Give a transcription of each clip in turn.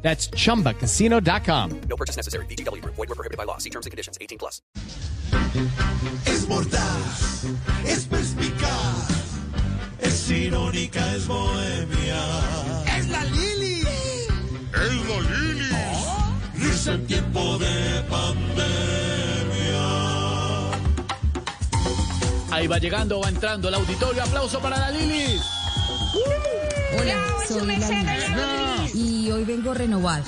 That's chumbacasino.com. No purchase necessary. BGW. Void were prohibited by law. See terms and conditions. 18 plus. Es mordaz, es perspicaz, es irónica, es bohemia. ¡Es la Lili! ¡Es la Lili! Risa en tiempo de pandemia. Ahí va llegando, va entrando el auditorio. Aplauso para la Lili. Hola, soy la Lili. Y hoy vengo renovada.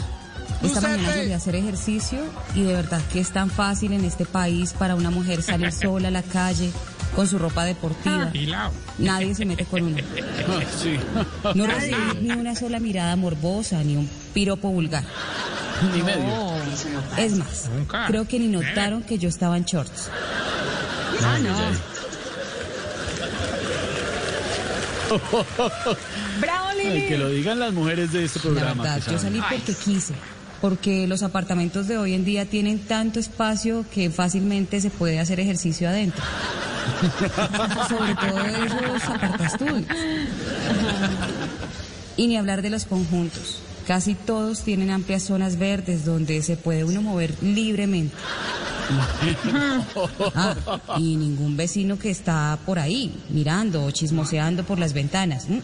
Esta mañana salí a hacer ejercicio y de verdad que es tan fácil en este país para una mujer salir sola a la calle con su ropa deportiva. Nadie se mete con uno. Sí. No recibí ni una sola mirada morbosa ni un piropo vulgar. Ni medio. Es más, creo que ni notaron que yo estaba en shorts. Ah, no. Ay, que lo digan las mujeres de este La programa. verdad, yo salí porque quise. Porque los apartamentos de hoy en día tienen tanto espacio que fácilmente se puede hacer ejercicio adentro. Sobre todo esos apartaestudios. Y ni hablar de los conjuntos. Casi todos tienen amplias zonas verdes donde se puede uno mover libremente. Ah, y ningún vecino que está por ahí mirando o chismoseando por las ventanas. Mm, mm.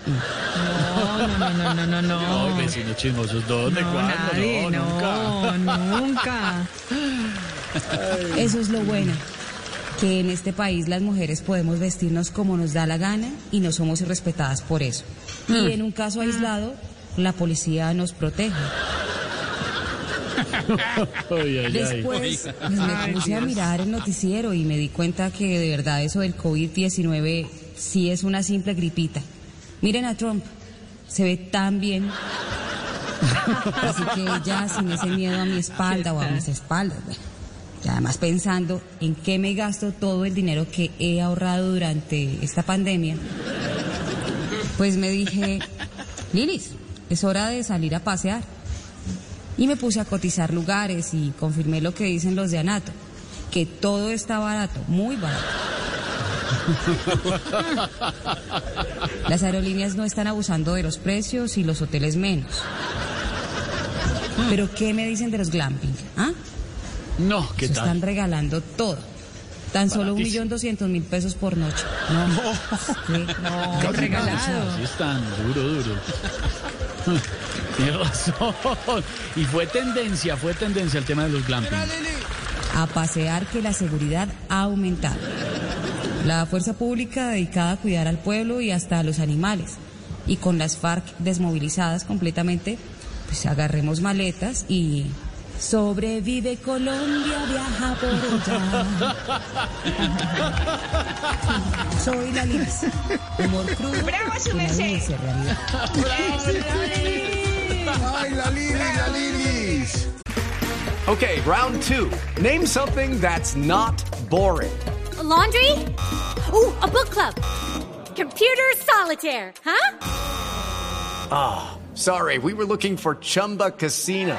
No, no, no, no, no, no. Ay, vecinos chismosos, ¿dónde? No, ¿Cuándo? nadie, no, no, nunca. nunca. Eso es lo bueno, que en este país las mujeres podemos vestirnos como nos da la gana y no somos irrespetadas por eso. Y en un caso aislado, la policía nos protege. Ay, ay, ay. Después pues, me puse a mirar el noticiero y me di cuenta que de verdad eso del COVID-19 sí es una simple gripita. Miren a Trump, se ve tan bien. Así que ya sin ese miedo a mi espalda o a mis espaldas. bueno. Y además pensando en qué me gasto todo el dinero que he ahorrado durante esta pandemia, pues me dije, Lilis, es hora de salir a pasear. Y me puse a cotizar lugares y confirmé lo que dicen los de Anato, que todo está barato, muy barato. Las aerolíneas no están abusando de los precios y los hoteles menos. Pero ¿qué me dicen de los glamping? ¿Ah? No, ¿qué Se tal? están regalando todo. Tan solo un millón doscientos mil pesos por noche. No. Sí. No, regalado. Sí, están duro, duro. Tienes razón. Y fue tendencia, fue tendencia el tema de los glamping. a pasear que la seguridad ha aumentado. La fuerza pública dedicada a cuidar al pueblo y hasta a los animales. Y con las FARC desmovilizadas completamente, pues agarremos maletas y sobrevive Colombia, viaja por allá. Soy la Liz. Humor crudo que nadie dice realidad. ¡Ay, la Lili, la Lilis! Okay, round two. Name something that's not boring. A laundry? Ooh, a book club. Computer solitaire, huh? Ah, sorry, we were looking for Chumba Casino.